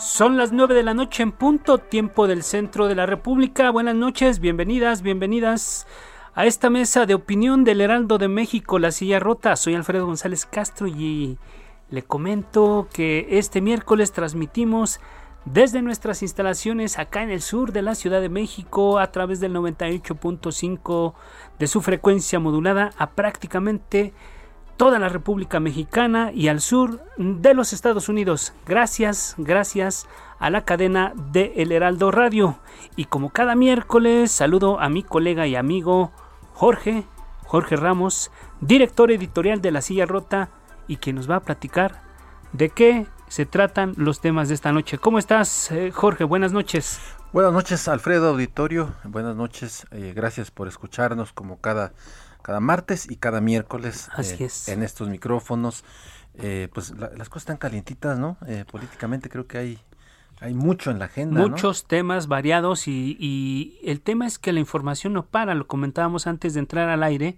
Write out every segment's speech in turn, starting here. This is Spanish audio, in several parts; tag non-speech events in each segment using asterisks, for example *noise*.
Son las 9 de la noche en punto, tiempo del centro de la República. Buenas noches, bienvenidas, bienvenidas a esta mesa de opinión del Heraldo de México, La Silla Rota. Soy Alfredo González Castro y le comento que este miércoles transmitimos desde nuestras instalaciones acá en el sur de la Ciudad de México a través del 98.5 de su frecuencia modulada a prácticamente toda la República Mexicana y al sur de los Estados Unidos. Gracias, gracias a la cadena de El Heraldo Radio. Y como cada miércoles, saludo a mi colega y amigo Jorge, Jorge Ramos, director editorial de La Silla Rota y quien nos va a platicar de qué se tratan los temas de esta noche. ¿Cómo estás, eh, Jorge? Buenas noches. Buenas noches, Alfredo Auditorio. Buenas noches. Eh, gracias por escucharnos como cada cada martes y cada miércoles Así eh, es. en estos micrófonos. Eh, pues la- las cosas están calientitas, ¿no? Eh, políticamente creo que hay, hay mucho en la agenda. ¿no? Muchos temas variados y, y el tema es que la información no para, lo comentábamos antes de entrar al aire.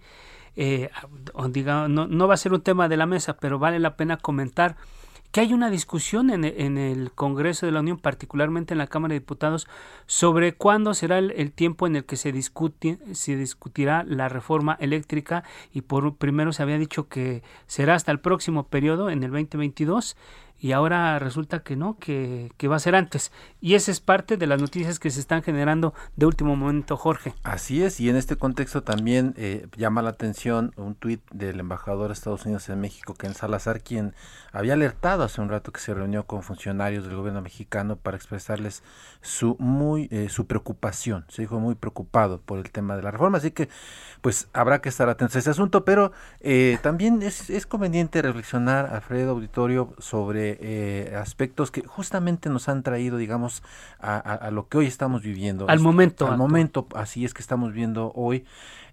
Eh, o diga- no, no va a ser un tema de la mesa, pero vale la pena comentar que hay una discusión en, en el Congreso de la Unión, particularmente en la Cámara de Diputados, sobre cuándo será el, el tiempo en el que se, discute, se discutirá la reforma eléctrica y por primero se había dicho que será hasta el próximo periodo, en el 2022, y ahora resulta que no, que, que va a ser antes. Y esa es parte de las noticias que se están generando de último momento, Jorge. Así es, y en este contexto también eh, llama la atención un tuit del embajador de Estados Unidos en México, Ken Salazar, quien había alertado hace un rato que se reunió con funcionarios del gobierno mexicano para expresarles su muy eh, su preocupación. Se dijo muy preocupado por el tema de la reforma, así que pues habrá que estar atentos a ese asunto, pero eh, también es, es conveniente reflexionar, Alfredo Auditorio, sobre eh, aspectos que justamente nos han traído, digamos, a, a- a lo que hoy estamos viviendo. Al Este, momento Al momento, así es que estamos viendo hoy.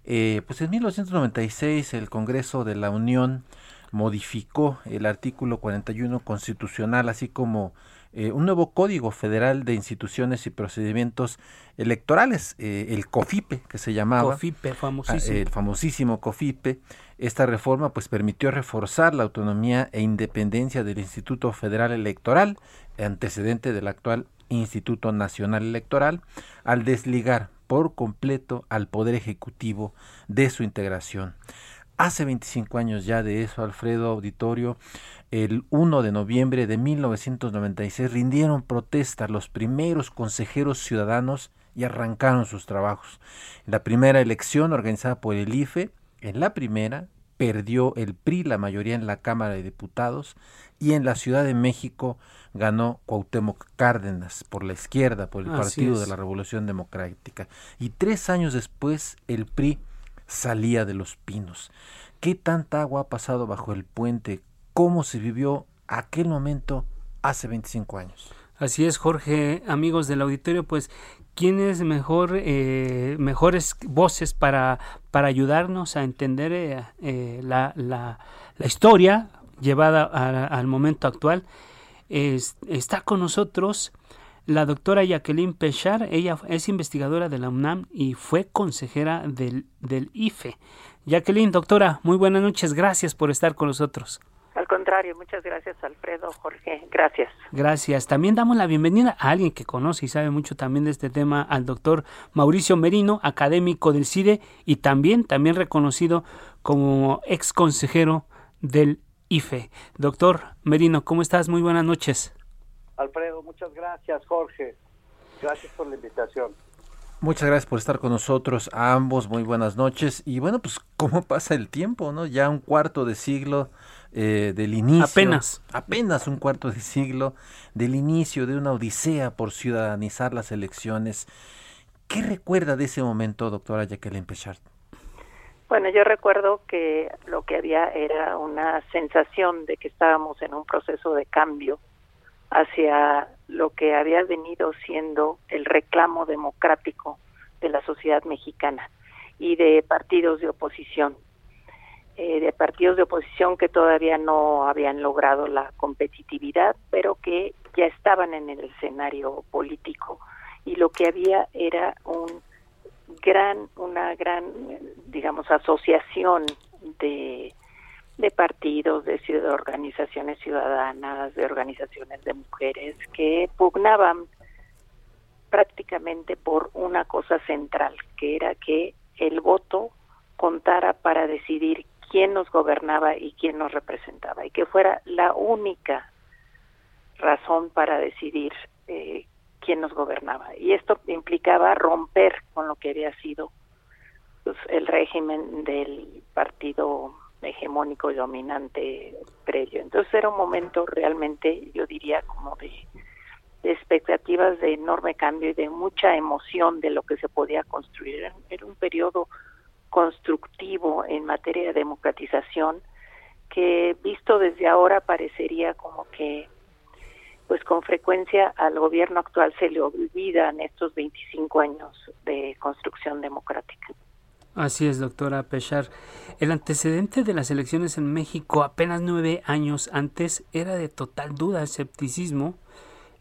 Eh, pues en 1996 el Congreso de la Unión modificó el artículo 41 constitucional, así como eh, un nuevo código federal de instituciones y procedimientos electorales, eh, el COFIPE, que se llamaba. COFIPE, Ah, famosísimo. El famosísimo COFIPE. Esta reforma pues permitió reforzar la autonomía e independencia del Instituto Federal Electoral, antecedente del actual Instituto Nacional Electoral, al desligar por completo al Poder Ejecutivo de su integración. Hace 25 años ya de eso, Alfredo Auditorio, el 1 de noviembre de 1996 rindieron protesta los primeros consejeros ciudadanos y arrancaron sus trabajos. En la primera elección organizada por el IFE, en la primera perdió el PRI la mayoría en la Cámara de Diputados y en la Ciudad de México ganó Cuauhtémoc Cárdenas por la izquierda, por el Así Partido es. de la Revolución Democrática. Y tres años después el PRI salía de los pinos. ¿Qué tanta agua ha pasado bajo el puente? ¿Cómo se vivió aquel momento hace 25 años? Así es, Jorge, amigos del auditorio, pues, ¿quién es mejor, eh, mejores voces para, para ayudarnos a entender eh, eh, la, la, historia llevada al momento actual? Es- está con nosotros la doctora Jacqueline Pechar, ella es investigadora de la UNAM y fue consejera del, del IFE. Jacqueline, doctora, muy buenas noches, gracias por estar con nosotros. Contrario, muchas gracias Alfredo, Jorge, gracias. Gracias. También damos la bienvenida a alguien que conoce y sabe mucho también de este tema, al doctor Mauricio Merino, académico del CIDE y también, también reconocido como ex consejero del IFE. Doctor Merino, ¿cómo estás? Muy buenas noches. Alfredo, muchas gracias, Jorge. Gracias por la invitación. Muchas gracias por estar con nosotros a ambos, muy buenas noches. Y bueno, pues cómo *laughs* pasa el tiempo, ¿no? Ya un cuarto de siglo eh, del inicio. Apenas. Apenas un cuarto de siglo del inicio de una odisea por ciudadanizar las elecciones. ¿Qué recuerda de ese momento, doctora Jacqueline Pechard? Bueno, yo recuerdo que lo que había era una sensación de que estábamos en un proceso de cambio hacia lo que había venido siendo el reclamo democrático de la sociedad mexicana y de partidos de oposición, eh, de partidos de oposición que todavía no habían logrado la competitividad, pero que ya estaban en el escenario político. Y lo que había era un gran, una gran, digamos, asociación de de partidos, de, organizaciones ciudadanas, de organizaciones de mujeres que pugnaban prácticamente por una cosa central, que era que el voto contara para decidir quién nos gobernaba y quién nos representaba, y que fuera la única razón para decidir eh, quién nos gobernaba. Y esto implicaba romper con lo que había sido pues, el régimen del partido hegemónico y dominante previo. Entonces era un momento realmente, yo diría, como de, expectativas de enorme cambio y de mucha emoción de lo que se podía construir. Era, un periodo constructivo en materia de democratización que visto desde ahora parecería como que pues con frecuencia al gobierno actual se le olvidan estos 25 años de construcción democrática. Así es, doctora Pechar. El antecedente de las elecciones en México apenas nueve años antes era de total duda, escepticismo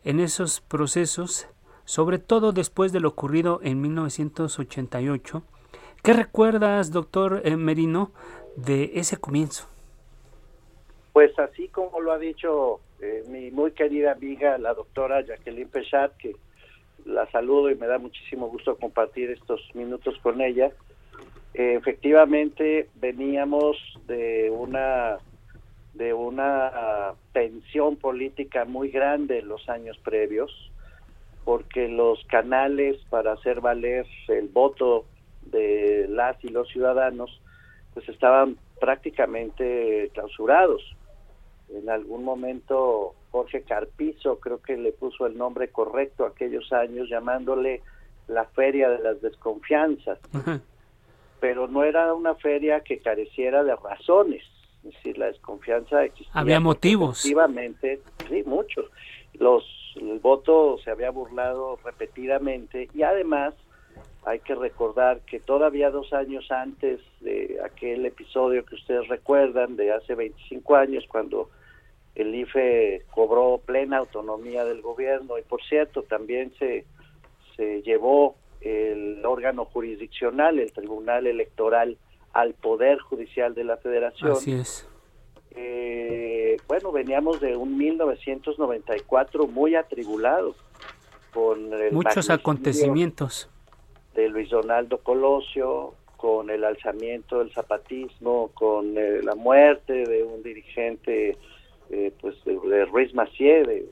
en esos procesos, sobre todo después de lo ocurrido en 1988. ¿Qué recuerdas, doctor eh, Merino, de ese comienzo? Pues así como lo ha dicho eh, mi muy querida amiga, la doctora Jacqueline Pechard, que la saludo y me da muchísimo gusto compartir estos minutos con ella, efectivamente veníamos de una de una tensión política muy grande en los años previos porque los canales para hacer valer el voto de las y los ciudadanos pues estaban prácticamente clausurados. En algún momento Jorge Carpizo creo que le puso el nombre correcto aquellos años llamándole la feria de las desconfianzas pero no era una feria que careciera de razones. Es decir, la desconfianza existía. Había motivos. Efectivamente, sí, muchos. Los, el voto se había burlado repetidamente y además hay que recordar que todavía dos años antes de aquel episodio que ustedes recuerdan, de hace 25 años, cuando el IFE cobró plena autonomía del gobierno y por cierto también se, se llevó el órgano jurisdiccional, el Tribunal Electoral, al Poder Judicial de la Federación. Así es. Eh, bueno, veníamos de un 1994 muy atribulado, con muchos acontecimientos de Luis Donaldo Colosio, con el alzamiento del zapatismo, con eh, la muerte de un dirigente, eh, pues de, Ruiz Macié, de,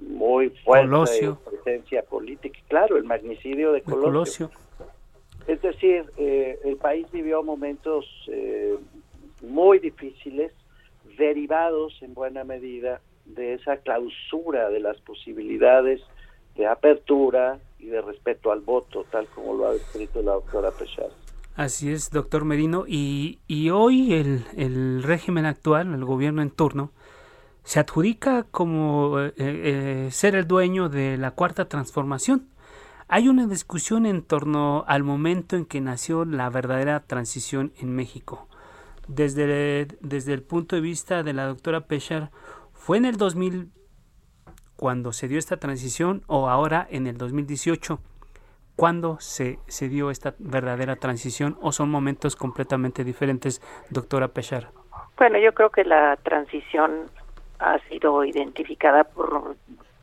muy fuerte presencia política. Claro, el magnicidio de Colosio. Es decir, eh, el país vivió momentos eh, muy difíciles, derivados en buena medida de esa clausura de las posibilidades de apertura y de respeto al voto, tal como lo ha descrito la doctora Pechar. Así es, doctor Merino. Y, y hoy el, el régimen actual, el gobierno en turno, se adjudica como eh, eh, ser el dueño de la cuarta transformación. Hay una discusión en torno al momento en que nació la verdadera transición en México. Desde, desde el punto de vista de la doctora Pechar, ¿fue en el 2000 cuando se dio esta transición o ahora en el 2018? ¿Cuándo se, se dio esta verdadera transición o son momentos completamente diferentes, doctora Pechar? Bueno, yo creo que la transición ha sido identificada por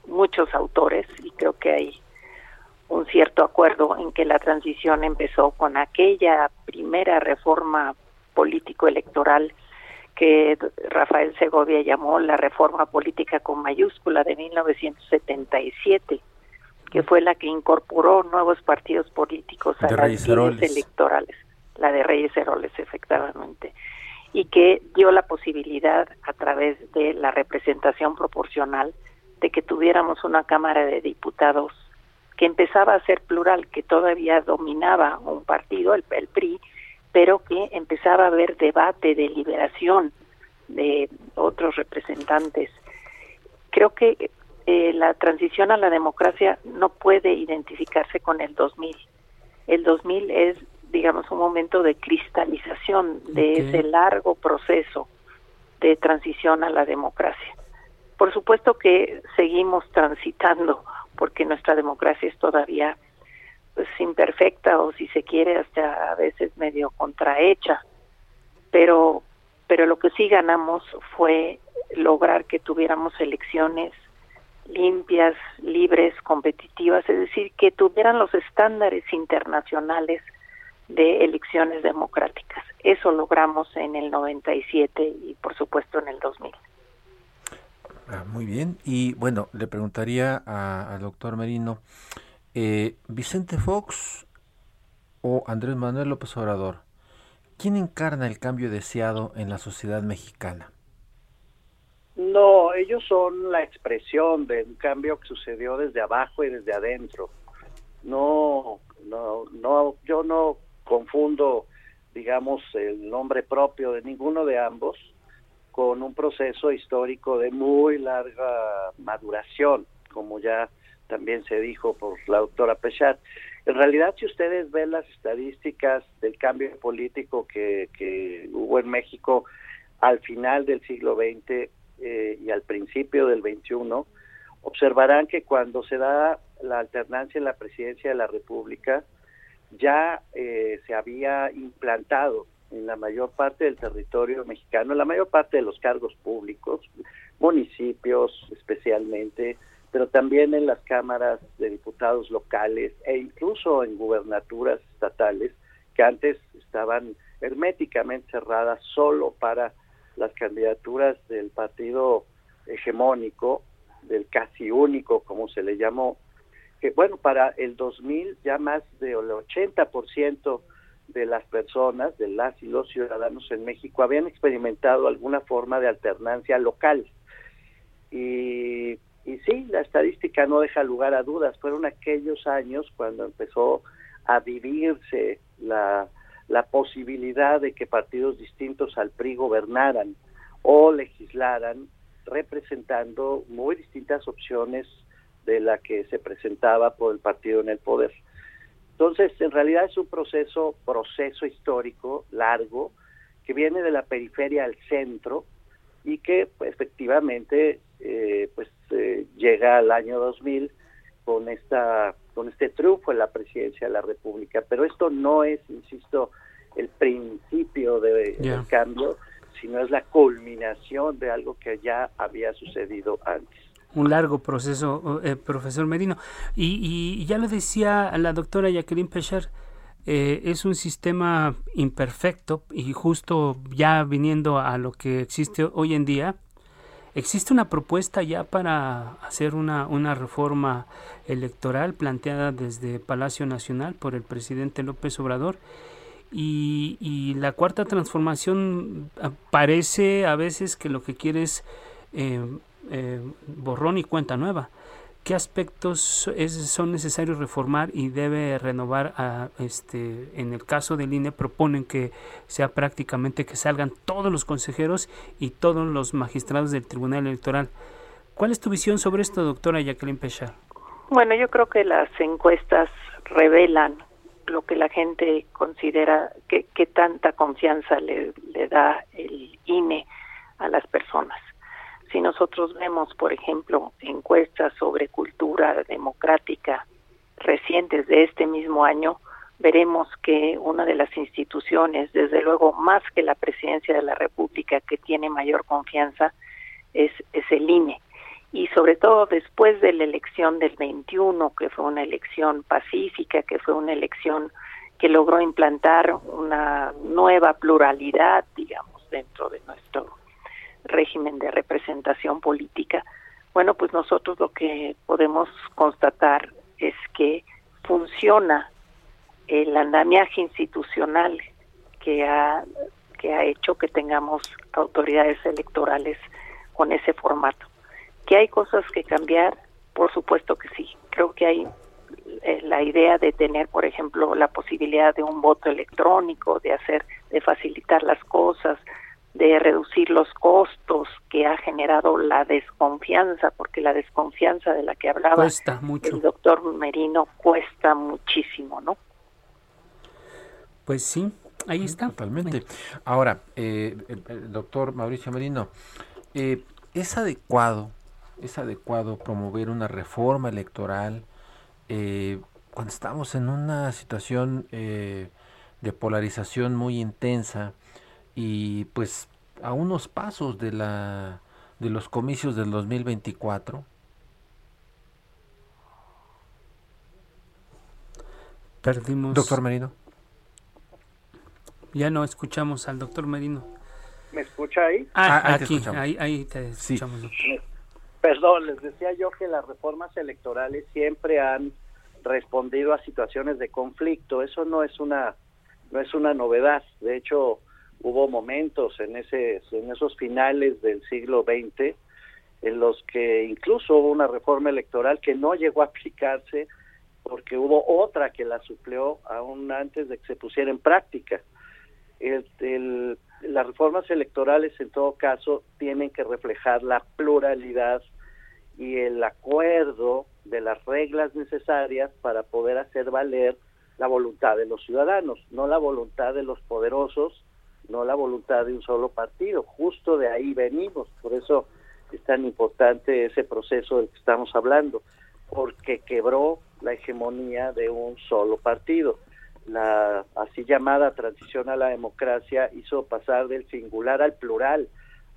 muchos autores y creo que hay un cierto acuerdo en que la transición empezó con aquella primera reforma político-electoral que Rafael Segovia llamó la reforma política con mayúscula de 1977, que fue la que incorporó nuevos partidos políticos a las leyes electorales, la de Reyes Heroles, efectivamente, y que dio la posibilidad a través de la representación proporcional de que tuviéramos una Cámara de Diputados que empezaba a ser plural, que todavía dominaba un partido, el, el PRI, pero que empezaba a haber debate, deliberación de otros representantes. Creo que eh, la transición a la democracia no puede identificarse con el 2000. El 2000 es, digamos, un momento de cristalización de ese largo proceso de transición a la democracia. Por supuesto que seguimos transitando porque nuestra democracia es todavía pues, imperfecta o si se quiere hasta a veces medio contrahecha, pero pero lo que sí ganamos fue lograr que tuviéramos elecciones limpias, libres, competitivas, es decir, que tuvieran los estándares internacionales de elecciones democráticas. Eso logramos en el 97 y por supuesto en el 2000. Ah, muy bien. Y bueno, le preguntaría al doctor Merino, eh, Vicente Fox o Andrés Manuel López Obrador, ¿quién encarna el cambio deseado en la sociedad mexicana? No, ellos son la expresión de un cambio que sucedió desde abajo y desde adentro. No, no, no, yo no confundo, digamos, el nombre propio de ninguno de ambos con un proceso histórico de muy larga maduración, como ya también se dijo por la doctora Pechat. En realidad, si ustedes ven las estadísticas del cambio político que, que hubo en México al final del siglo XX, eh, y al principio del 21, observarán que cuando se da la alternancia en la presidencia de la República, ya eh, se había implantado en la mayor parte del territorio mexicano, en la mayor parte de los cargos públicos, municipios especialmente, pero también en las cámaras de diputados locales e incluso en gubernaturas estatales que antes estaban herméticamente cerradas solo para las candidaturas del partido hegemónico, del casi único, como se le llamó, que bueno, para el 2000 ya más del 80% de las personas, de las y los ciudadanos en México, habían experimentado alguna forma de alternancia local. Y, y sí, la estadística no deja lugar a dudas, fueron aquellos años cuando empezó a vivirse la, la posibilidad de que partidos distintos al PRI gobernaran o legislaran representando muy distintas opciones de la que se presentaba por el partido en el poder. Entonces, en realidad es un proceso, proceso histórico largo que viene de la periferia al centro y que pues, efectivamente eh, pues eh, llega al año 2000 con esta con este triunfo en la presidencia de la República. Pero esto no es, insisto, el principio de, del cambio, sino es la culminación de algo que ya había sucedido antes. Un largo proceso, eh, profesor Merino. Y, ya lo decía la doctora Jacqueline Pecher, eh, es un sistema imperfecto y justo ya viniendo a lo que existe hoy en día, ¿Existe una propuesta ya para hacer una, una reforma electoral planteada desde Palacio Nacional por el presidente López Obrador? Y, la cuarta transformación ah, parece a veces que lo que quiere es eh, eh, borrón y cuenta nueva. ¿Qué aspectos son necesarios reformar y debe renovar? A, este, en el caso del INE proponen que sea prácticamente que salgan todos los consejeros y todos los magistrados del Tribunal Electoral. ¿Cuál es tu visión sobre esto, doctora Jacqueline Pechar? Bueno, yo creo que las encuestas revelan lo que la gente considera que, tanta confianza le, le da el INE a las personas. Si nosotros vemos, por ejemplo, encuestas sobre cultura democrática recientes de este mismo año, veremos que una de las instituciones, desde luego más que la presidencia de la República, que tiene mayor confianza, es, es el INE y sobre todo después de la elección del 21, que fue una elección pacífica, que fue una elección que logró implantar una nueva pluralidad, digamos, dentro de nuestro régimen de representación política. Bueno, pues nosotros lo que podemos constatar es cuestiona el andamiaje institucional que ha que ha hecho que tengamos autoridades electorales con ese formato. ¿Que hay cosas que cambiar? Por supuesto que sí. Creo que hay eh, la idea de tener, por ejemplo, la posibilidad de un voto electrónico, de hacer, de facilitar las cosas, de reducir los costos que ha generado la desconfianza, porque la desconfianza de la que hablaba el doctor Merino cuesta muchísimo, ¿no? Pues sí, ahí está. Totalmente. Ahora, eh, el, doctor Mauricio Merino, eh, ¿es adecuado, es adecuado promover una reforma electoral eh, cuando estamos en una situación de polarización muy intensa y pues a unos pasos de la de los comicios del 2024? Perdimos. Doctor Merino. Ya no escuchamos al doctor Merino. ¿Me escucha ahí? Ah, ah aquí, ahí, te escuchamos. Perdón, les decía yo que las reformas electorales siempre han respondido a situaciones de conflicto. Eso no es una no es una novedad. De hecho, hubo momentos en ese en esos finales del siglo XX en los que incluso hubo una reforma electoral que no llegó a aplicarse porque hubo otra que la supleó aún antes de que se pusiera en práctica. Las reformas electorales en todo caso tienen que reflejar la pluralidad y el acuerdo de las reglas necesarias para poder hacer valer la voluntad de los ciudadanos, no la voluntad de los poderosos, no la voluntad de un solo partido. Justo de ahí venimos, por eso es tan importante ese proceso del que estamos hablando, porque quebró la hegemonía de un solo partido. La así llamada transición a la democracia hizo pasar del singular al plural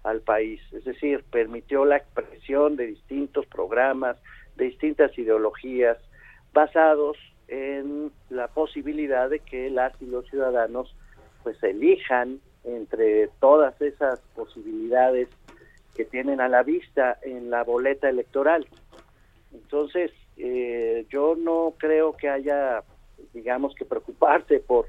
al país, es decir, permitió la expresión de distintos programas, de distintas ideologías, basados en la posibilidad de que las y los ciudadanos pues elijan entre todas esas posibilidades que tienen a la vista en la boleta electoral. Entonces, eh, yo no creo que haya digamos que preocuparse por,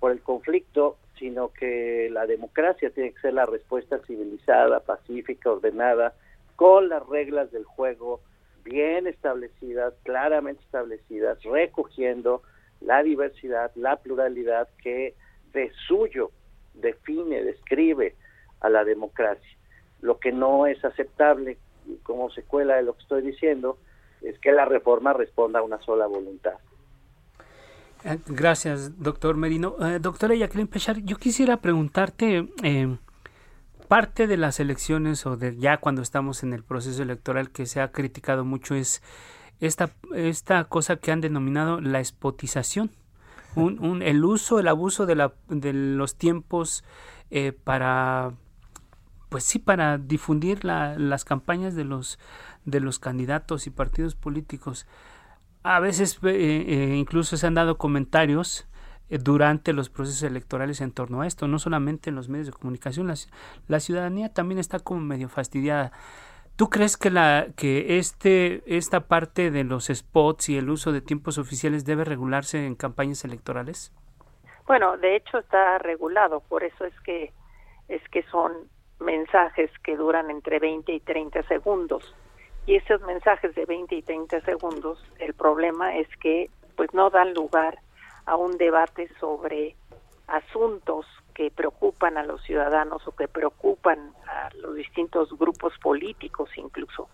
por el conflicto, sino que la democracia tiene que ser la respuesta civilizada, pacífica, ordenada, con las reglas del juego bien establecidas, claramente establecidas, recogiendo la diversidad, la pluralidad que de suyo define, describe a la democracia. Lo que no es aceptable, como secuela de lo que estoy diciendo, es que la reforma responda a una sola voluntad. Eh, gracias, doctor Merino. Eh, doctora Jacqueline Pechar, yo quisiera preguntarte, eh, parte de las elecciones o de ya cuando estamos en el proceso electoral que se ha criticado mucho es esta, esta cosa que han denominado la espotización, un, el uso, el abuso de, la, de los tiempos para, pues sí, para difundir las campañas de los, de los candidatos y partidos políticos a veces eh, eh, incluso se han dado comentarios eh, durante los procesos electorales en torno a esto, no solamente en los medios de comunicación, la, ciudadanía también está como medio fastidiada. ¿Tú crees que la que este esta parte de los spots y el uso de tiempos oficiales debe regularse en campañas electorales? Bueno, de hecho está regulado, por eso es que es que son mensajes que duran entre 20 y 30 segundos y esos mensajes de 20 y 30 segundos, el problema es que pues no dan lugar a un debate sobre asuntos que preocupan a los ciudadanos o que preocupan a los distintos grupos políticos incluso,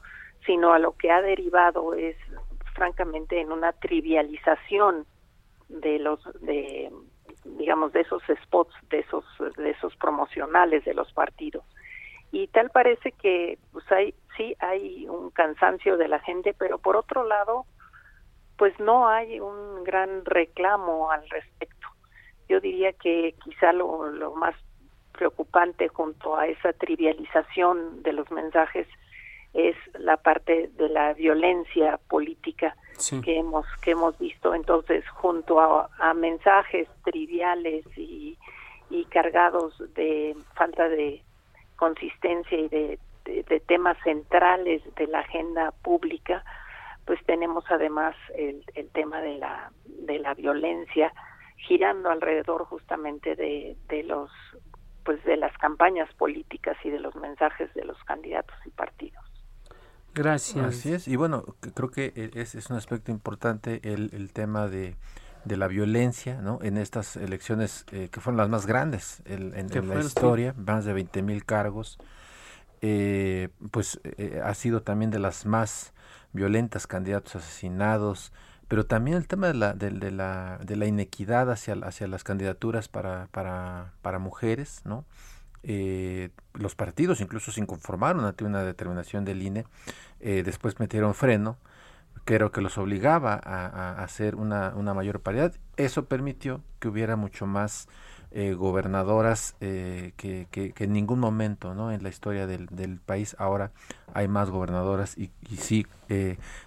sino a lo que ha derivado es francamente en una trivialización de los de digamos de esos spots, de esos de esos promocionales de los partidos. Y tal parece que pues hay sí hay un cansancio de la gente pero por otro lado pues no hay un gran reclamo al respecto yo diría que quizá lo, lo más preocupante junto a esa trivialización de los mensajes es la parte de la violencia política que hemos que hemos visto. Entonces junto a, a mensajes triviales y, y cargados de falta de consistencia y de, temas centrales de la agenda pública, pues tenemos además el, el tema de la de la violencia, girando alrededor justamente de, de los pues de las campañas políticas y de los mensajes de los candidatos y partidos. Gracias. Así es, y bueno, creo que e, es, es un aspecto importante el, el tema de, de, la violencia ¿no? en estas elecciones eh, que fueron las más grandes en, en la historia, más de 20 mil cargos, eh, pues eh, ha sido también de las más violentas, candidatos asesinados, pero también el tema de la, de, de la, de la inequidad hacia, las candidaturas para, mujeres, ¿no? Eh, los partidos incluso se inconformaron ante una determinación del INE, eh, después metieron freno, creo que los obligaba a, hacer una, mayor paridad. Eso permitió que hubiera mucho más eh, gobernadoras eh, que, en ningún momento en la historia del, país ahora hay más gobernadoras y, y sí,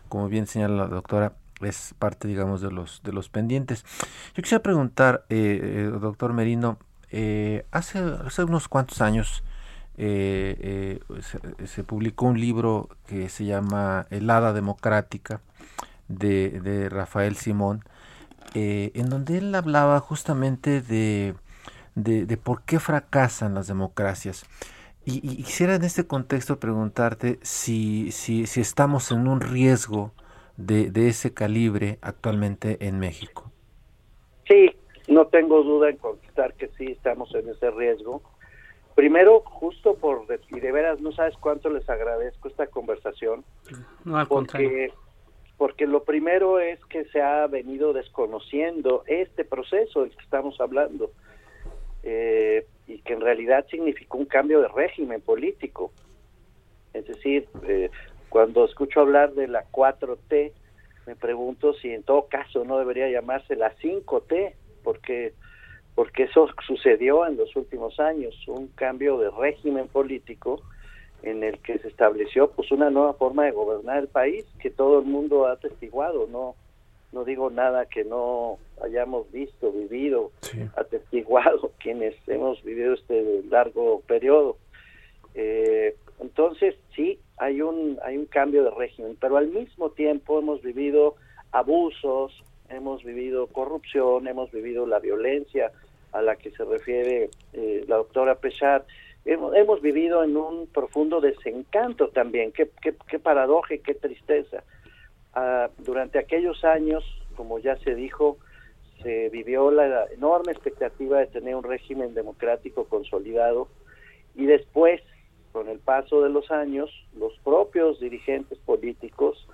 como bien señala la doctora, es parte, digamos, de los, de los pendientes. Yo quisiera preguntar, eh, doctor Merino, eh, hace, hace unos cuantos años eh, eh, se, publicó un libro que se llama El Hada Democrática de, de Rafael Simón, eh, en donde él hablaba justamente de, de, de, por qué fracasan las democracias. Y, y, quisiera en este contexto preguntarte si, si, si estamos en un riesgo de, de ese calibre actualmente en México. Sí, no tengo duda en contestar que sí estamos en ese riesgo. Primero, justo por, y de veras no sabes cuánto les agradezco esta conversación. No, al porque, contrario. porque lo primero es que se ha venido desconociendo este proceso del que estamos hablando. Eh, y que en realidad significó un cambio de régimen político. Es decir, eh, cuando escucho hablar de la 4T, me pregunto si en todo caso no debería llamarse la 5T, porque porque eso sucedió en los últimos años, un cambio de régimen político en el que se estableció pues una nueva forma de gobernar el país que todo el mundo ha atestiguado, no no digo nada que no hayamos visto, vivido, sí. atestiguado *laughs* quienes hemos vivido este largo periodo. Eh, entonces sí hay un hay un cambio de régimen, pero al mismo tiempo hemos vivido abusos, hemos vivido corrupción, hemos vivido la violencia a la que se refiere eh, la doctora Pechar, hemos, hemos, vivido en un profundo desencanto también, qué, qué, paradoja y qué tristeza. Uh, durante aquellos años, como ya se dijo, se vivió la enorme expectativa de tener un régimen democrático consolidado y después, con el paso de los años, los propios dirigentes políticos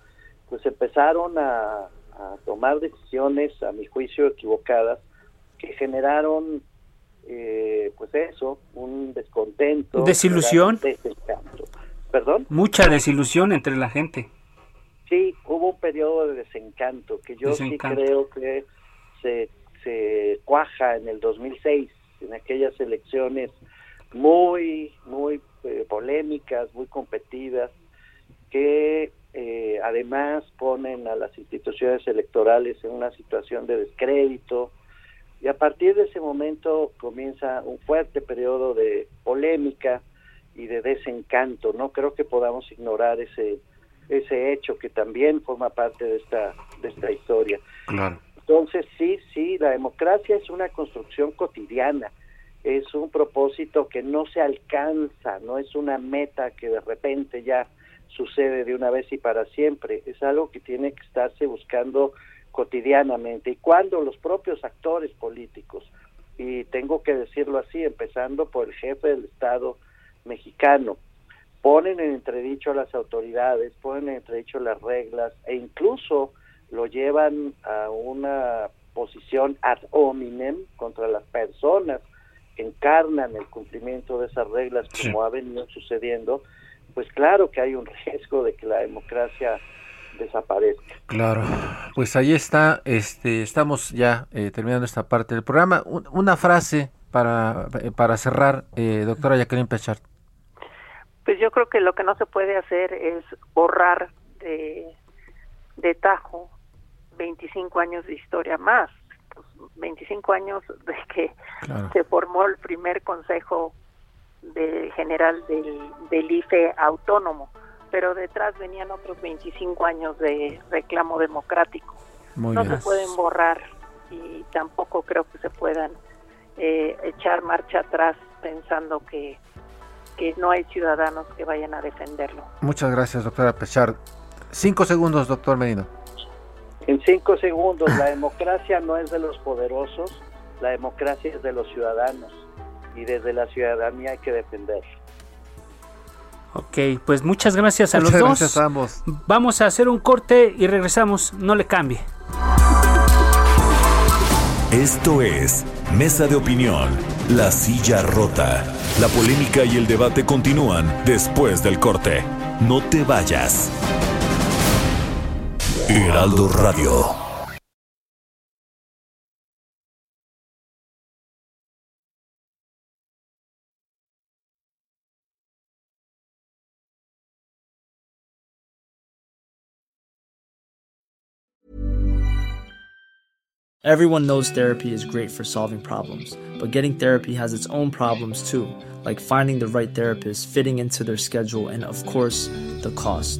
pues empezaron a, a tomar decisiones, a mi juicio, equivocadas, que generaron, eh, pues eso, un descontento. ¿Desilusión? Desencanto. ¿Perdón? Mucha desilusión entre la gente. Sí, hubo un periodo de desencanto que yo desencanto. sí creo que se, se cuaja en el 2006, en aquellas elecciones muy, muy eh, polémicas, muy competidas, que eh, además ponen a las instituciones electorales en una situación de descrédito y a partir de ese momento comienza un fuerte periodo de polémica y de desencanto. No creo que podamos ignorar ese ese hecho que también forma parte de esta de esta historia. Claro. Entonces sí, sí, la democracia es una construcción cotidiana, es un propósito que no se alcanza, no es una meta que de repente ya sucede de una vez y para siempre, es algo que tiene que estarse buscando cotidianamente. Y cuando los propios actores políticos, y tengo que decirlo así, empezando por el jefe del Estado mexicano, ponen en entredicho a las autoridades, ponen en entredicho las reglas e incluso lo llevan a una posición ad hominem contra las personas encarnan el cumplimiento de esas reglas como sí. ha venido sucediendo, pues claro que hay un riesgo de que la democracia desaparezca. Claro, pues ahí está, este, estamos ya eh, terminando esta parte del programa. Un, una frase para, para cerrar, eh, doctora Jacqueline Pechard. Pues yo creo que lo que no se puede hacer es borrar de, de tajo 25 años de historia más, 25 años de que claro. se formó el primer consejo de general del, del IFE autónomo, pero detrás venían otros 25 años de reclamo democrático. Muy no bien. se pueden borrar y tampoco creo que se puedan eh, echar marcha atrás pensando que, que no hay ciudadanos que vayan a defenderlo. Muchas gracias, doctora Pechard. Cinco segundos, doctor Merino. En cinco segundos, la democracia no es de los poderosos, la democracia es de los ciudadanos y desde la ciudadanía hay que defender. Ok, pues muchas gracias a Muchas los gracias dos. a ambos. Vamos a hacer un corte y regresamos. No le cambie. Esto es Mesa de Opinión, La Silla Rota. La polémica y el debate continúan después del corte. No te vayas. Heraldo Radio. Everyone knows therapy is great for solving problems, but getting therapy has its own problems too, like finding the right therapist, fitting into their schedule, and of course, the cost.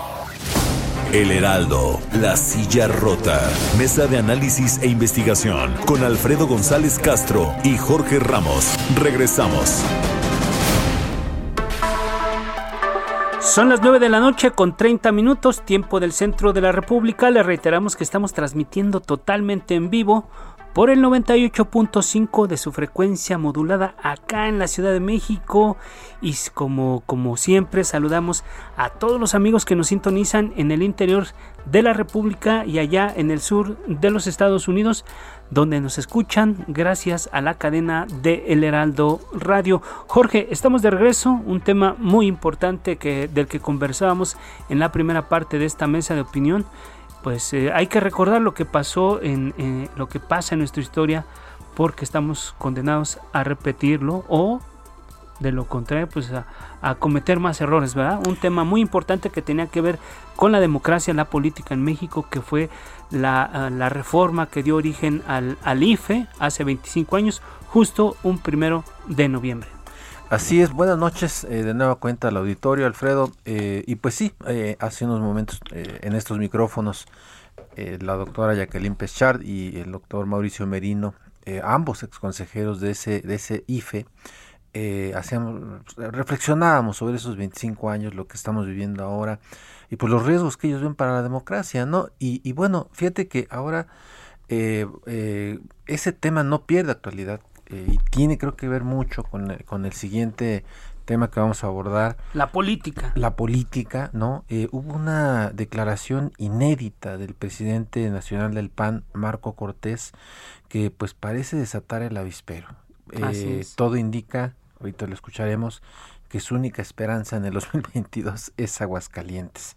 El Heraldo, La Silla Rota. Mesa de análisis e investigación con Alfredo González Castro y Jorge Ramos. Regresamos. Son las 9 de la noche con 30 minutos, tiempo del centro de la República. Le reiteramos que estamos transmitiendo totalmente en vivo por el 98.5 de su frecuencia modulada acá en la Ciudad de México. Y como, como siempre, saludamos a todos los amigos que nos sintonizan en el interior de la República y allá en el sur de los Estados Unidos, donde nos escuchan gracias a la cadena de El Heraldo Radio. Jorge, estamos de regreso, un tema muy importante que, del que conversábamos en la primera parte de esta mesa de opinión pues eh, hay que recordar lo que pasó en lo que pasa en nuestra historia porque estamos condenados a repetirlo o de lo contrario pues a, cometer más errores verdad un tema muy importante que tenía que ver con la democracia la política en México que fue la, la reforma que dio origen al, al IFE hace 25 años justo un primero de noviembre Así es, buenas noches eh, de nueva cuenta al auditorio, Alfredo. Eh, y pues sí, eh, hace unos momentos en estos micrófonos, la doctora Jacqueline Pechard y el doctor Mauricio Merino, ambos exconsejeros de ese, de ese IFE, hacíamos, reflexionábamos sobre esos 25 años, lo que estamos viviendo ahora y pues los riesgos que ellos ven para la democracia, ¿no? Y, y bueno, fíjate que ahora ese tema no pierde actualidad eh, y tiene creo que ver mucho con, con, el siguiente tema que vamos a abordar. La política. La política, ¿no? Eh, hubo una declaración inédita del presidente nacional del PAN, Marco Cortés, que pues parece desatar el avispero. Eh, todo indica, ahorita lo escucharemos, que su única esperanza en el *laughs* 2022 es Aguascalientes.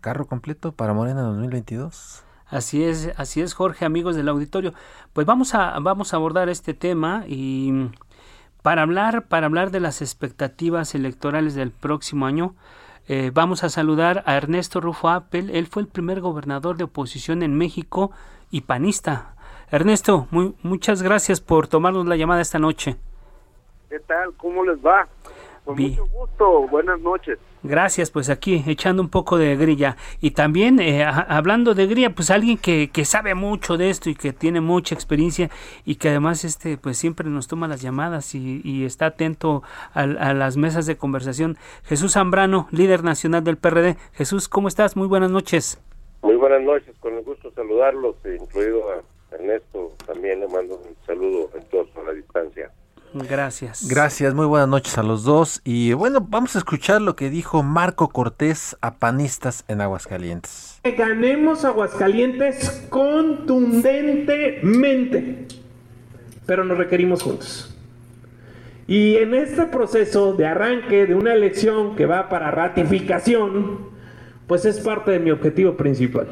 ¿Carro completo para Morena 2022? Así es, así es, Jorge, amigos del auditorio. Pues vamos a, vamos a abordar este tema y para hablar, para hablar de las expectativas electorales del próximo año, eh, vamos a saludar a Ernesto Rufo Appel. Él fue el primer gobernador de oposición en México y panista. Ernesto, muy, muchas gracias por tomarnos la llamada esta noche. ¿Qué tal? ¿Cómo les va? Con mucho gusto. Buenas noches. Gracias, pues aquí echando un poco de grilla. Y también eh, hablando de grilla, pues alguien que, que, sabe mucho de esto y que tiene mucha experiencia y que además este pues siempre nos toma las llamadas y, y está atento a, a, las mesas de conversación. Jesús Zambrano, líder nacional del PRD. Jesús, ¿cómo estás? Muy buenas noches. Muy buenas noches, con el gusto saludarlos, incluido a Ernesto. También le mando un saludo en todos a la distancia. Gracias. Gracias, muy buenas noches a los dos. Y bueno, vamos a escuchar lo que dijo Marco Cortés a panistas en Aguascalientes. Ganemos Aguascalientes contundentemente, pero nos requerimos juntos. Y en este proceso de arranque de una elección que va para ratificación, pues es parte de mi objetivo principal.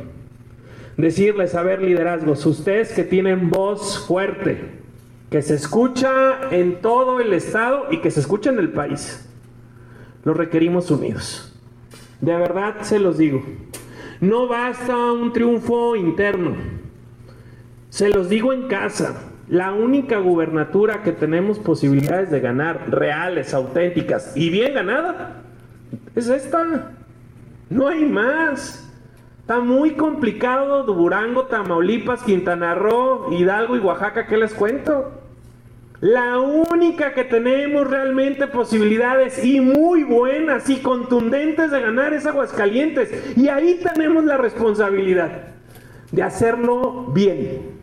Decirles a ver liderazgos, ustedes que tienen voz fuerte, que se escucha en todo el estado y que se escucha en el país. Los requerimos unidos. De verdad se los digo. No basta un triunfo interno. Se los digo en casa. La única gubernatura que tenemos posibilidades de ganar, reales, auténticas y bien ganada, es esta. No hay más. Está muy complicado Durango, Tamaulipas, Quintana Roo, Hidalgo y Oaxaca, ¿qué les cuento? La única que tenemos realmente posibilidades y muy buenas y contundentes de ganar es Aguascalientes. Y ahí tenemos la responsabilidad de hacerlo bien.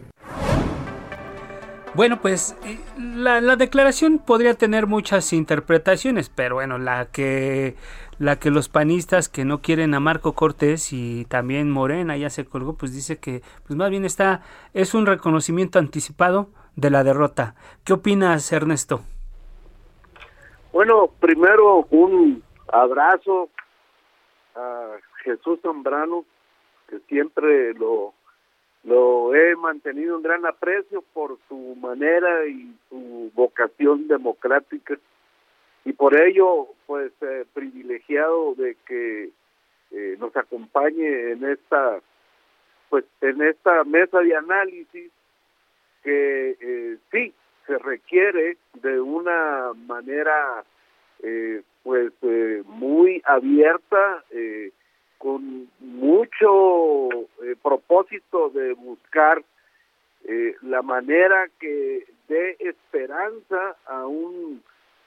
Bueno, pues eh, la, la, declaración podría tener muchas interpretaciones, pero bueno, la que la que los panistas que no quieren a Marco Cortés y también Morena ya se colgó, pues dice que pues más bien está es un reconocimiento anticipado de la derrota. ¿Qué opinas, Ernesto? Bueno, primero un abrazo a Jesús Zambrano, que siempre lo lo he mantenido en gran aprecio por su manera y su vocación democrática y por ello pues eh, privilegiado de que eh, nos acompañe en esta pues en esta mesa de análisis que eh, sí se requiere de una manera pues muy abierta con mucho eh, propósito de buscar eh, la manera que dé esperanza a un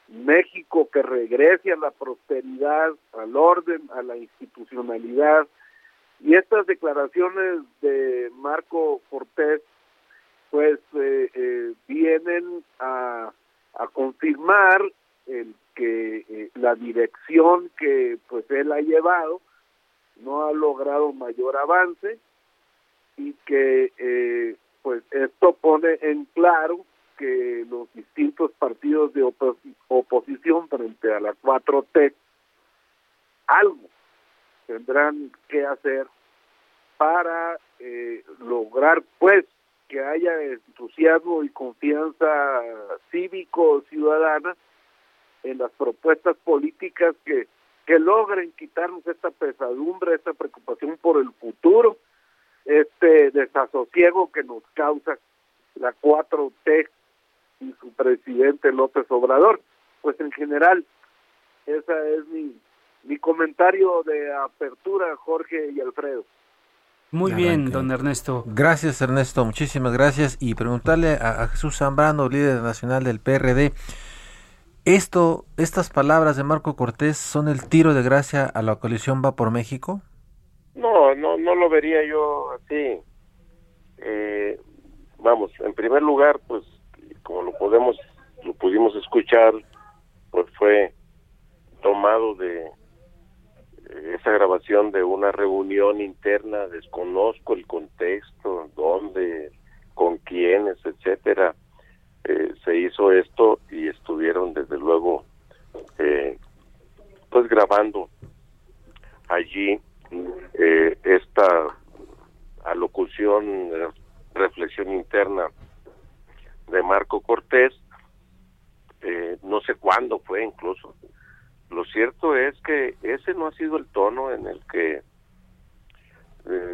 México que regrese a la prosperidad, al orden, a la institucionalidad. Y estas declaraciones de Marco Cortés, pues eh, vienen a, a confirmar el que la dirección que pues él ha llevado no ha logrado mayor avance y que eh, pues esto pone en claro que los distintos partidos de oposición frente a la 4T algo tendrán que hacer para eh, lograr pues que haya entusiasmo y confianza cívico ciudadana en las propuestas políticas que que logren quitarnos esta pesadumbre, esta preocupación por el futuro, este desasosiego que nos causa la 4T y su presidente López Obrador. Pues en general, esa es mi, mi comentario de apertura, Jorge y Alfredo. Muy bien, don Ernesto. Gracias, Ernesto. Muchísimas gracias. Y preguntarle a, a Jesús Zambrano, líder nacional del PRD, esto, estas palabras de Marco Cortés son el tiro de gracia a la coalición Va por México. No, no, no lo vería yo así. Eh, vamos, en primer lugar, pues, como lo podemos, lo pudimos escuchar, pues fue tomado de esa grabación de una reunión interna, desconozco el contexto, dónde, con quiénes, etcétera eh, se hizo esto y estuvieron desde luego eh, pues grabando allí eh, esta alocución, reflexión interna de Marco Cortés, no sé cuándo fue incluso. Lo cierto es que ese no ha sido el tono en el que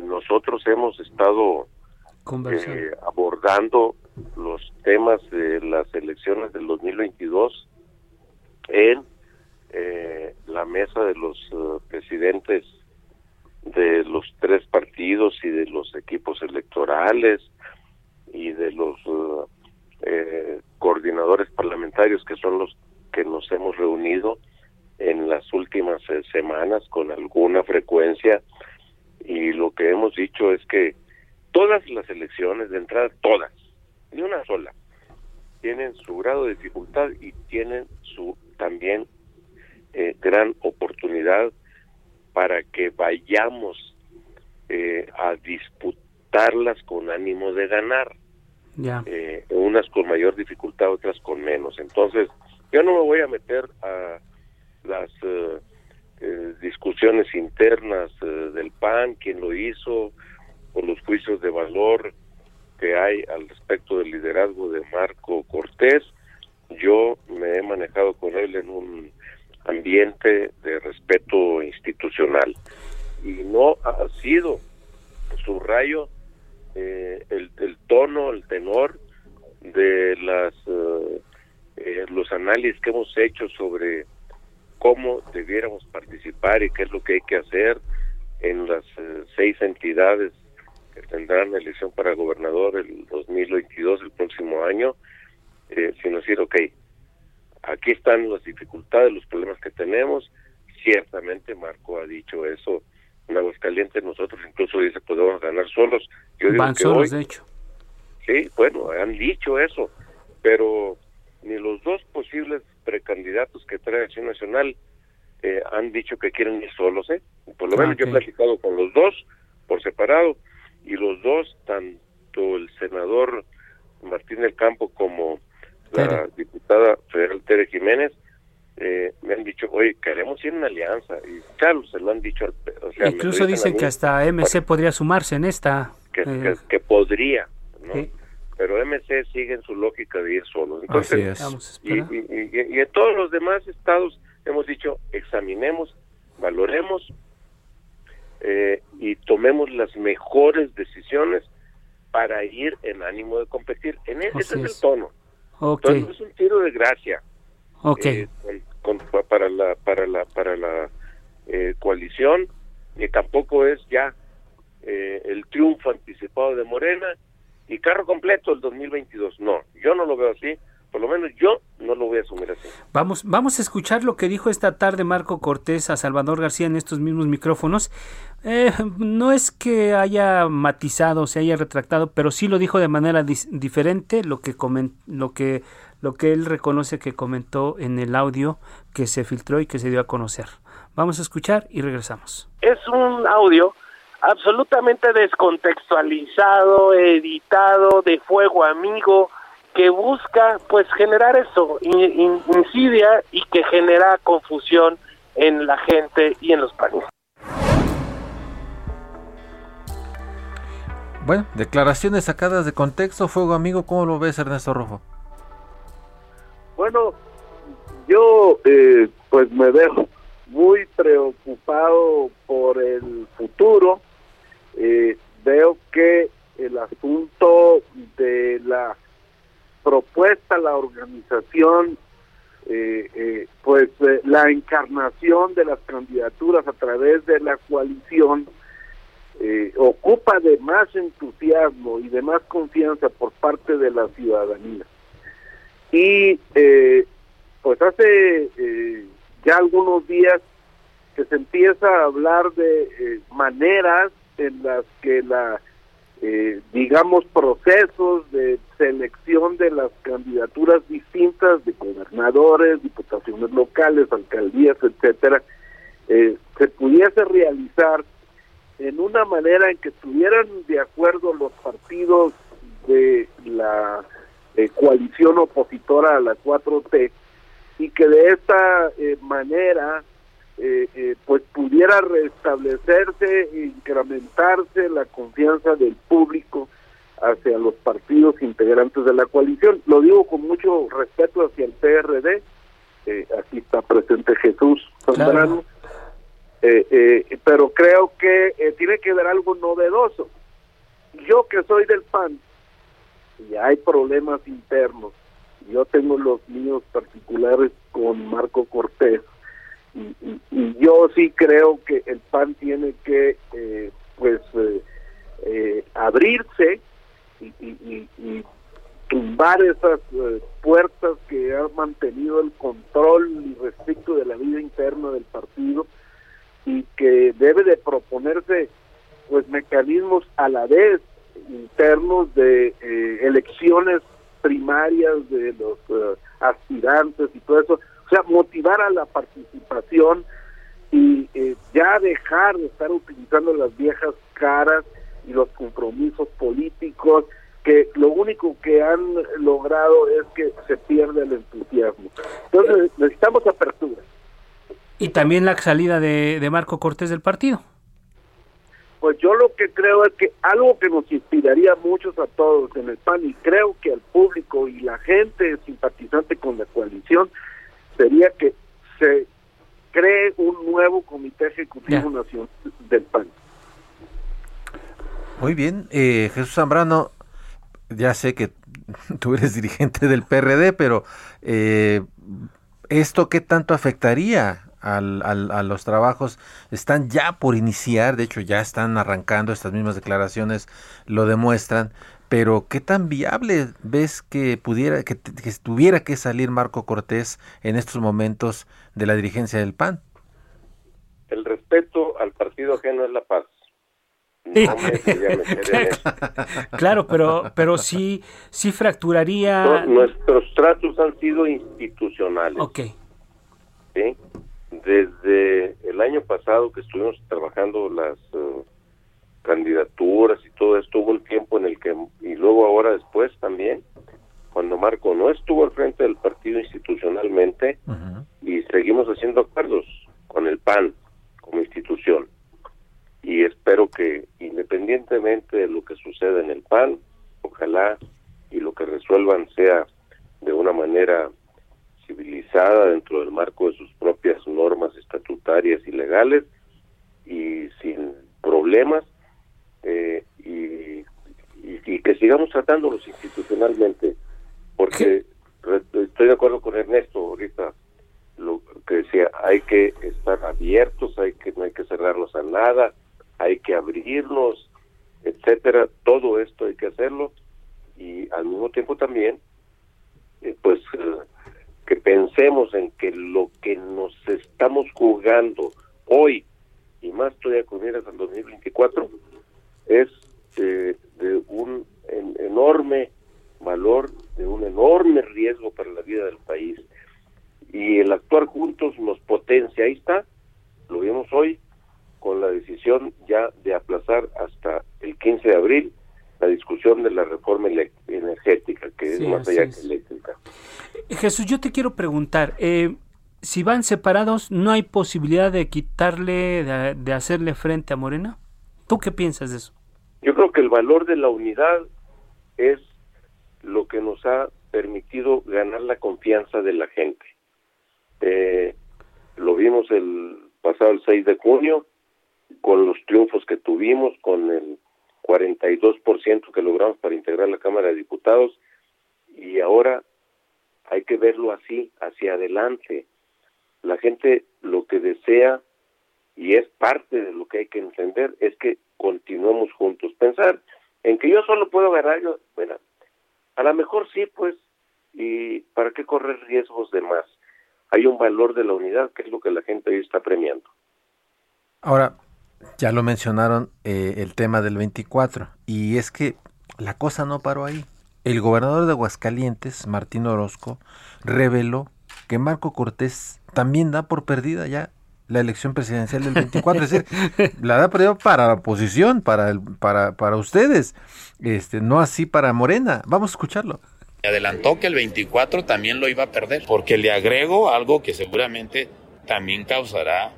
nosotros hemos estado abordando los temas de las elecciones del 2022 en eh, la mesa de los eh, presidentes de los tres partidos y de los equipos electorales y de los eh, coordinadores parlamentarios que son los que nos hemos reunido semanas con alguna frecuencia y lo que hemos dicho es que todas las elecciones de entrada todas ni una sola. Tienen su grado de dificultad y tienen su también eh, gran oportunidad para que vayamos eh, a disputarlas con ánimo de ganar. Ya. Eh, unas con mayor dificultad, otras con menos. Entonces, yo no me voy a meter a las discusiones internas del PAN, quién lo hizo, o los juicios de valor que hay al respecto del liderazgo de Marco Cortés. Yo me he manejado con él en un ambiente de respeto institucional y no ha sido su rayo eh, el, el, tono, el tenor de las eh, eh, los análisis que hemos hecho sobre cómo debiéramos participar y qué es lo que hay que hacer en las seis entidades que tendrán elección para gobernador el 2022, el próximo año, sino decir, ok, aquí están las dificultades, los problemas que tenemos. Ciertamente Marco ha dicho eso en Aguascalientes, nosotros incluso dice podemos ganar solos. Yo digo Van solos, de hecho. Sí, bueno, han dicho eso, pero ni los dos precandidatos que trae Acción Nacional eh, han dicho que quieren ir solos, ¿eh? Por lo menos yo he platicado con los dos por separado y los dos, tanto el senador Martín del Campo como la diputada federal Tere Jiménez, eh, me han dicho, oye, queremos ir en alianza. Y claro, se lo han dicho. O Incluso dicen que hasta MC podría sumarse en esta. Que, eh, podría, ¿no? Pero MC sigue en su lógica de ir solo. Entonces, y, y, en todos los demás estados hemos dicho, examinemos, valoremos eh, y tomemos las mejores decisiones para ir en ánimo de competir. En ese es el tono. Okay. Entonces es un tiro de gracia. Okay. Eh, para la para la para la eh, coalición ni tampoco es ya eh, el triunfo anticipado de Morena y carro completo el 2022. No, yo no lo veo así. Por lo menos yo no lo voy a asumir así. Vamos, vamos a escuchar lo que dijo esta tarde Marco Cortés a Salvador García en estos mismos micrófonos. Eh, no es que haya matizado, se haya retractado, pero sí lo dijo de manera diferente lo que, lo, que, lo que él reconoce que comentó en el audio que se filtró y que se dio a conocer. Vamos a escuchar y regresamos. Es un audio absolutamente descontextualizado, editado, de fuego amigo, que busca pues generar eso, insidia y que genera confusión en la gente y en los países. Bueno, declaraciones sacadas de contexto, fuego amigo, ¿cómo lo ves Ernesto Rojo? Bueno, yo eh, pues me veo muy preocupado por el futuro. Eh, veo que el asunto de la propuesta, la organización, eh, pues la encarnación de las candidaturas a través de la coalición, eh, ocupa de más entusiasmo y de más confianza por parte de la ciudadanía. Y eh, pues hace eh, ya algunos días que se empieza a hablar de maneras en las que la digamos procesos de selección de las candidaturas distintas de gobernadores, diputaciones locales, alcaldías, etcétera, se pudiese realizar en una manera en que estuvieran de acuerdo los partidos de la eh, coalición opositora a la 4T y que de esta eh, manera eh, pues pudiera restablecerse e incrementarse la confianza del público hacia los partidos integrantes de la coalición. Lo digo con mucho respeto hacia el PRD, aquí está presente Jesús Zambrano. Eh, eh, pero creo que eh, tiene que haber algo novedoso. Yo que soy del PAN, y hay problemas internos, yo tengo los míos particulares sí creo que el PAN tiene que, pues, abrirse y, y, tumbar esas puertas que han mantenido el control y respecto de la vida interna del partido y que debe de proponerse pues mecanismos a la vez internos de eh, elecciones primarias de los eh, aspirantes y todo eso, o sea, motivar a la participación y eh, ya dejar de estar utilizando las viejas caras y los compromisos políticos que lo único que han logrado es que se pierde el entusiasmo. Entonces necesitamos apertura. Y también la salida de, Marco Cortés del partido. pues yo lo que creo es que algo que nos inspiraría a muchos a todos en el PAN y creo que al público y la gente simpatizante con la coalición sería que se cree un nuevo comité ejecutivo nacional del PAN. Muy bien, eh, Jesús Zambrano, ya sé que *laughs* tú eres dirigente del PRD, pero eh, ¿esto qué tanto afectaría al, a los trabajos? Están ya por iniciar, de hecho ya están arrancando, estas mismas declaraciones lo demuestran, pero ¿qué tan viable ves que pudiera, que, que tuviera que salir Marco Cortés en estos momentos de la dirigencia del PAN? El respeto al partido ajeno es la paz. *laughs* claro, pero pero sí sí fracturaría. nuestros tratos han sido institucionales. Ok. ¿sí? Desde el año pasado que estuvimos trabajando las uh, candidaturas y todo esto, hubo un tiempo en el que, y luego ahora después también, cuando Marco no estuvo al frente del partido institucionalmente, y seguimos haciendo acuerdos con el PAN como institución. Y espero que independientemente de lo que suceda en el PAN, ojalá y lo que resuelvan sea de una manera civilizada dentro del marco de sus propias normas estatutarias y legales y sin problemas eh, y, y, que sigamos tratándolos institucionalmente porque estoy de acuerdo con Ernesto ahorita lo que decía hay que estar abiertos hay que no hay que cerrarnos a nada hay que abrirnos, etcétera, todo esto hay que hacerlo y al mismo tiempo también, eh, pues eh, que pensemos en que lo que nos estamos jugando hoy y más todavía con miras al 2024 es eh, de un enorme valor, de un enorme riesgo para la vida del país. Y el actuar juntos nos potencia, ahí está, lo vimos hoy, con la decisión ya de aplazar hasta el 15 de abril la discusión de la reforma energética, que es más allá que eléctrica. Jesús, yo te quiero preguntar, eh, si van separados, ¿no hay posibilidad de quitarle, de, hacerle frente a Morena? ¿Tú qué piensas de eso? Yo creo que el valor de la unidad es lo que nos ha permitido ganar la confianza de la gente. Eh, lo vimos el pasado el 6 de junio, con los triunfos que tuvimos, con el 42% que logramos para integrar la Cámara de Diputados, y ahora hay que verlo así, hacia adelante. La gente lo que desea, y es parte de lo que hay que entender, es que continuemos juntos. Pensar en que yo solo puedo ganar, yo, bueno, a lo mejor sí, pues, y para qué correr riesgos de más. Hay un valor de la unidad que es lo que la gente hoy está premiando. Ahora, ya lo mencionaron eh, el tema del 24 y es que la cosa no paró ahí. El gobernador de Aguascalientes, Martín Orozco, reveló que Marco Cortés también da por perdida ya la elección presidencial del 24, es decir, *laughs* la da perdida para la oposición, para el, para, para ustedes, este, no así para Morena. Vamos a escucharlo. Adelantó que el 24 también lo iba a perder, porque le agrego algo que seguramente también causará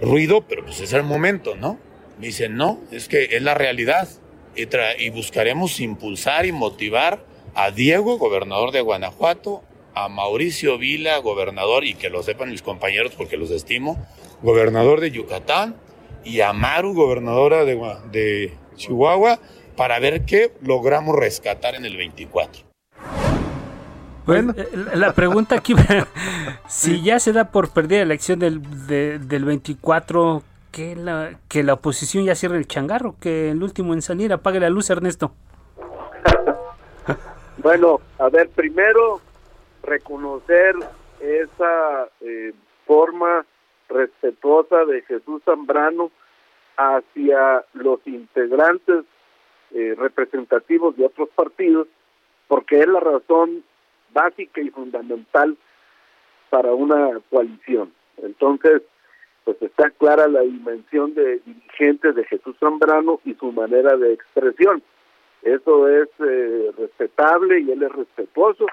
ruido, pero pues es el momento, ¿no? Me dicen, no, es que es la realidad. Y, y buscaremos impulsar y motivar a Diego, gobernador de Guanajuato, a Mauricio Vila, gobernador, y que lo sepan mis compañeros porque los estimo, gobernador de Yucatán, y a Maru, gobernadora de, de Chihuahua, para ver qué logramos rescatar en el 24. Bueno. Eh, la pregunta aquí, *laughs* si ya se da por perdida la elección del, del 24, que la, que la oposición ya cierre el changarro, que el último en salir apague la luz, Ernesto. *laughs* bueno, a ver, primero reconocer esa eh, forma respetuosa de Jesús Zambrano hacia los integrantes eh, representativos de otros partidos, porque es la razón básica y fundamental para una coalición. Entonces, pues está clara la dimensión de dirigentes de Jesús Zambrano y su manera de expresión. Eso es eh, respetable y él es respetuoso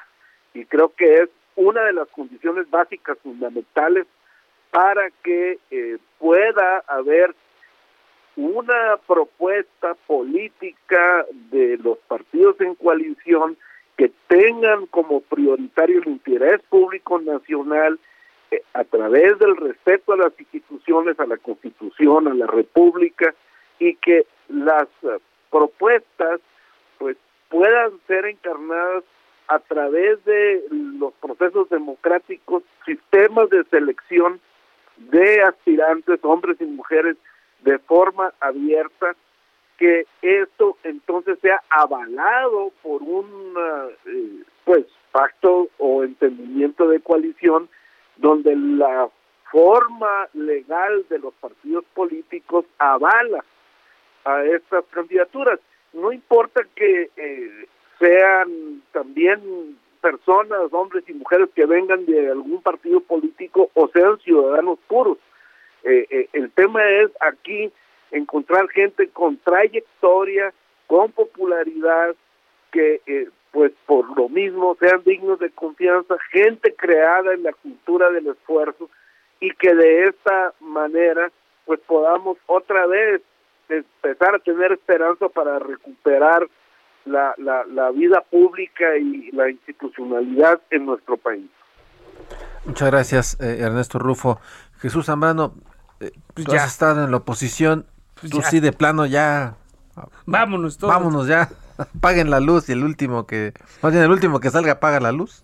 y creo que es una de las condiciones básicas fundamentales para que eh, pueda haber una propuesta política de los partidos en coalición que tengan como prioritario el interés público nacional eh, a través del respeto a las instituciones, a la Constitución, a la República y que las eh, propuestas pues puedan ser encarnadas a través de los procesos democráticos, sistemas de selección de aspirantes, hombres y mujeres, de forma abierta, que esto entonces sea avalado por un eh, pues pacto o entendimiento de coalición donde la forma legal de los partidos políticos avala a estas candidaturas. No importa que eh, sean también personas, hombres y mujeres que vengan de algún partido político o sean ciudadanos puros. Eh, eh, el tema es aquí encontrar gente con trayectoria, con popularidad, que eh, pues por lo mismo sean dignos de confianza, gente creada en la cultura del esfuerzo y que de esta manera pues podamos otra vez empezar a tener esperanza para recuperar la, la, la vida pública y la institucionalidad en nuestro país. Muchas gracias, eh, Ernesto Rufo. Jesús Zambrano, eh, pues ya has estado en la oposición, pues tú sí de plano ya... Vámonos todos. Vámonos ya, *laughs* paguen la luz y el último que... Más bien el último que salga paga la luz.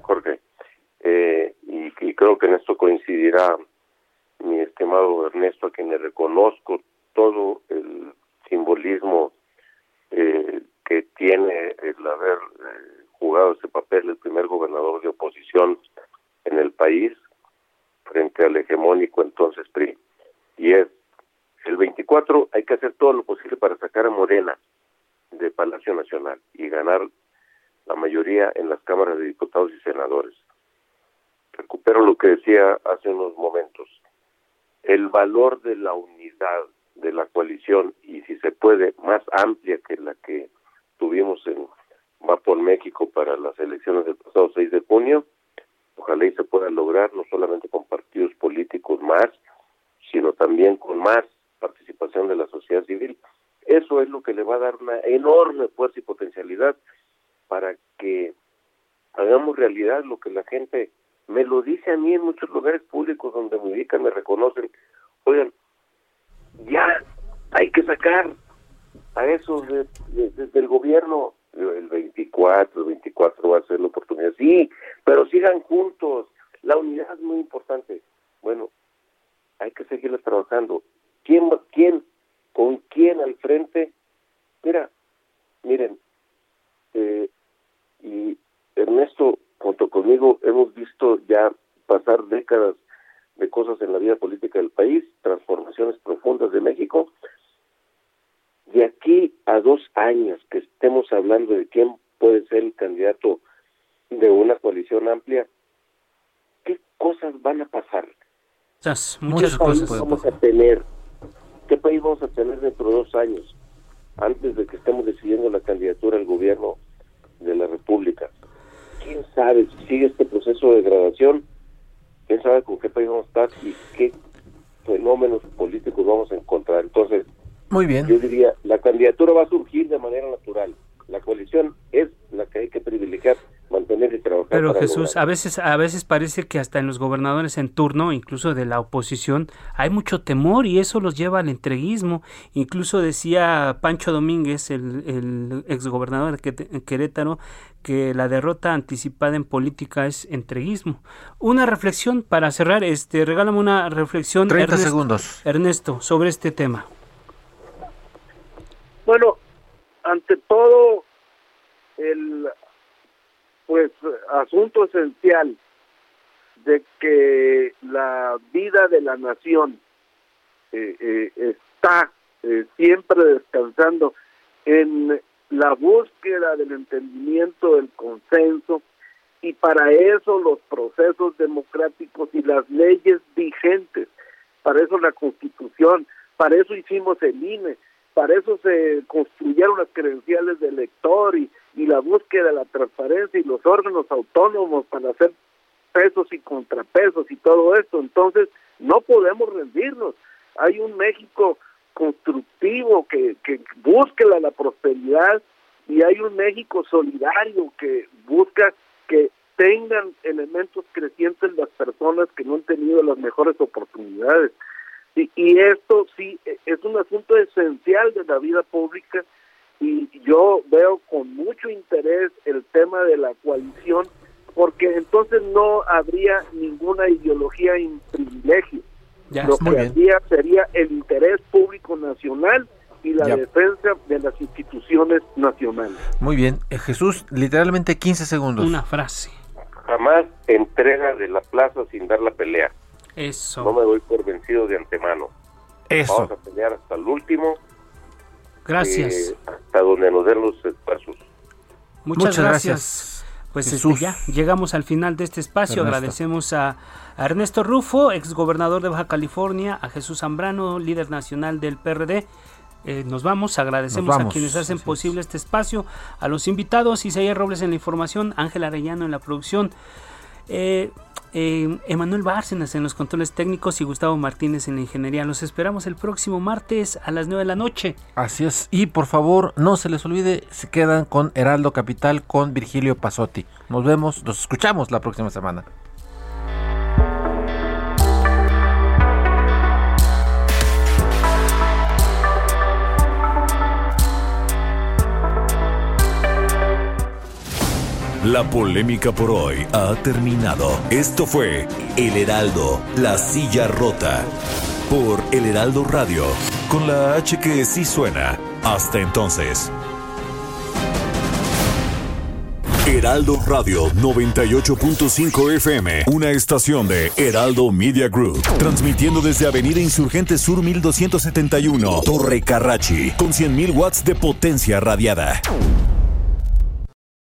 Jorge, eh, y, y creo que en esto coincidirá mi estimado Ernesto, a quien le reconozco todo el simbolismo eh, que tiene el haber eh, jugado ese papel el primer gobernador de oposición en el país frente al hegemónico entonces PRI. Y es, el 24 hay que hacer todo lo posible para sacar a Morena de Palacio Nacional y ganar la mayoría en las cámaras de diputados y senadores. Recupero lo que decía hace unos momentos. El valor de la unidad de la coalición y si se puede más amplia que la que tuvimos en Va por México para las elecciones del pasado 6 de junio, ojalá y se pueda lograr no solamente con partidos políticos más, sino también con más participación de la sociedad civil. Eso es lo que le va a dar una enorme fuerza y potencialidad para que hagamos realidad lo que la gente me lo dice a mí en muchos lugares públicos donde me ubican, me reconocen. Oigan, ya hay que sacar a esos desde el gobierno el 24, el 24 va a ser la oportunidad, sí, pero sigan juntos, la unidad es muy importante. Bueno, hay que seguirla trabajando. ¿Quién, quién, con quién al frente? Mira, miren, eh, y Ernesto, junto conmigo, hemos visto ya pasar décadas de cosas en la vida política del país, transformaciones profundas de México. De aquí a dos años que estemos hablando de quién puede ser el candidato de una coalición amplia, ¿qué cosas van a pasar? Muchas, cosas vamos a tener? ¿Qué país vamos a tener dentro de dos años? Antes de que estemos decidiendo la candidatura al gobierno de la República. ¿Quién sabe si sigue este proceso de degradación? quién sabe con qué país vamos a estar y qué fenómenos políticos vamos a encontrar. Entonces, muy bien. Yo diría, la candidatura va a surgir de manera natural. La coalición es la que hay que privilegiar, mantener y trabajar. Pero Jesús, a veces, a veces parece que hasta en los gobernadores en turno, incluso de la oposición, hay mucho temor y eso los lleva al entreguismo. Incluso decía Pancho Domínguez, el, el exgobernador de Querétaro, que la derrota anticipada en política es entreguismo. Una reflexión para cerrar, este, regálame una reflexión. 30 segundos. Ernesto, sobre este tema. Bueno, ante todo, el pues asunto esencial de que la vida de la nación eh, eh, está eh, siempre descansando en la búsqueda del entendimiento, del consenso, y para eso los procesos democráticos y las leyes vigentes, para eso la constitución, para eso hicimos el INE, para eso se construyeron las credenciales del elector y, y la búsqueda de la transparencia y los órganos autónomos para hacer pesos y contrapesos y todo esto. Entonces, no podemos rendirnos. Hay un México constructivo que, que busque la, la prosperidad y hay un México solidario que busca que tengan elementos crecientes las personas que no han tenido las mejores oportunidades. Y, y esto sí e, es un asunto esencial de la vida pública y yo veo con mucho interés el tema de la coalición porque entonces no habría ninguna ideología en privilegio. Lo que habría sería el interés público nacional y la defensa de las instituciones nacionales. Muy bien. Eh, Jesús, literalmente 15 segundos. Una frase. Jamás entrega de la plaza sin dar la pelea. Eso. No me doy por vencido de antemano. Eso. Vamos a pelear hasta el último. Gracias. eh, hasta donde nos den los pasos. Muchas, Muchas gracias. gracias, Pues este, ya llegamos al final de este espacio. Ernesto. Agradecemos a, a Ernesto Rufo, exgobernador de Baja California, a Jesús Zambrano, líder nacional del PRD. Eh, nos vamos, agradecemos Nos a quienes hacen así es. posible este espacio, a los invitados, Isaías Robles en la información, Ángel Arellano en la producción, eh, eh, Emanuel Bárcenas en los controles técnicos y Gustavo Martínez en la ingeniería. Los esperamos el próximo martes a las 9 de la noche. Así es. Y por favor, no se les olvide, se quedan con Heraldo Capital con Virgilio Pasotti. Nos vemos, nos escuchamos la próxima semana. La polémica por hoy ha terminado. Esto fue El Heraldo, la silla rota. Por El Heraldo Radio, con la H que sí suena. Hasta entonces. Heraldo Radio 98.5 FM, una estación de Heraldo Media Group, transmitiendo desde Avenida Insurgente Sur 1271, Torre Carrachi, con 100.000 watts de potencia radiada.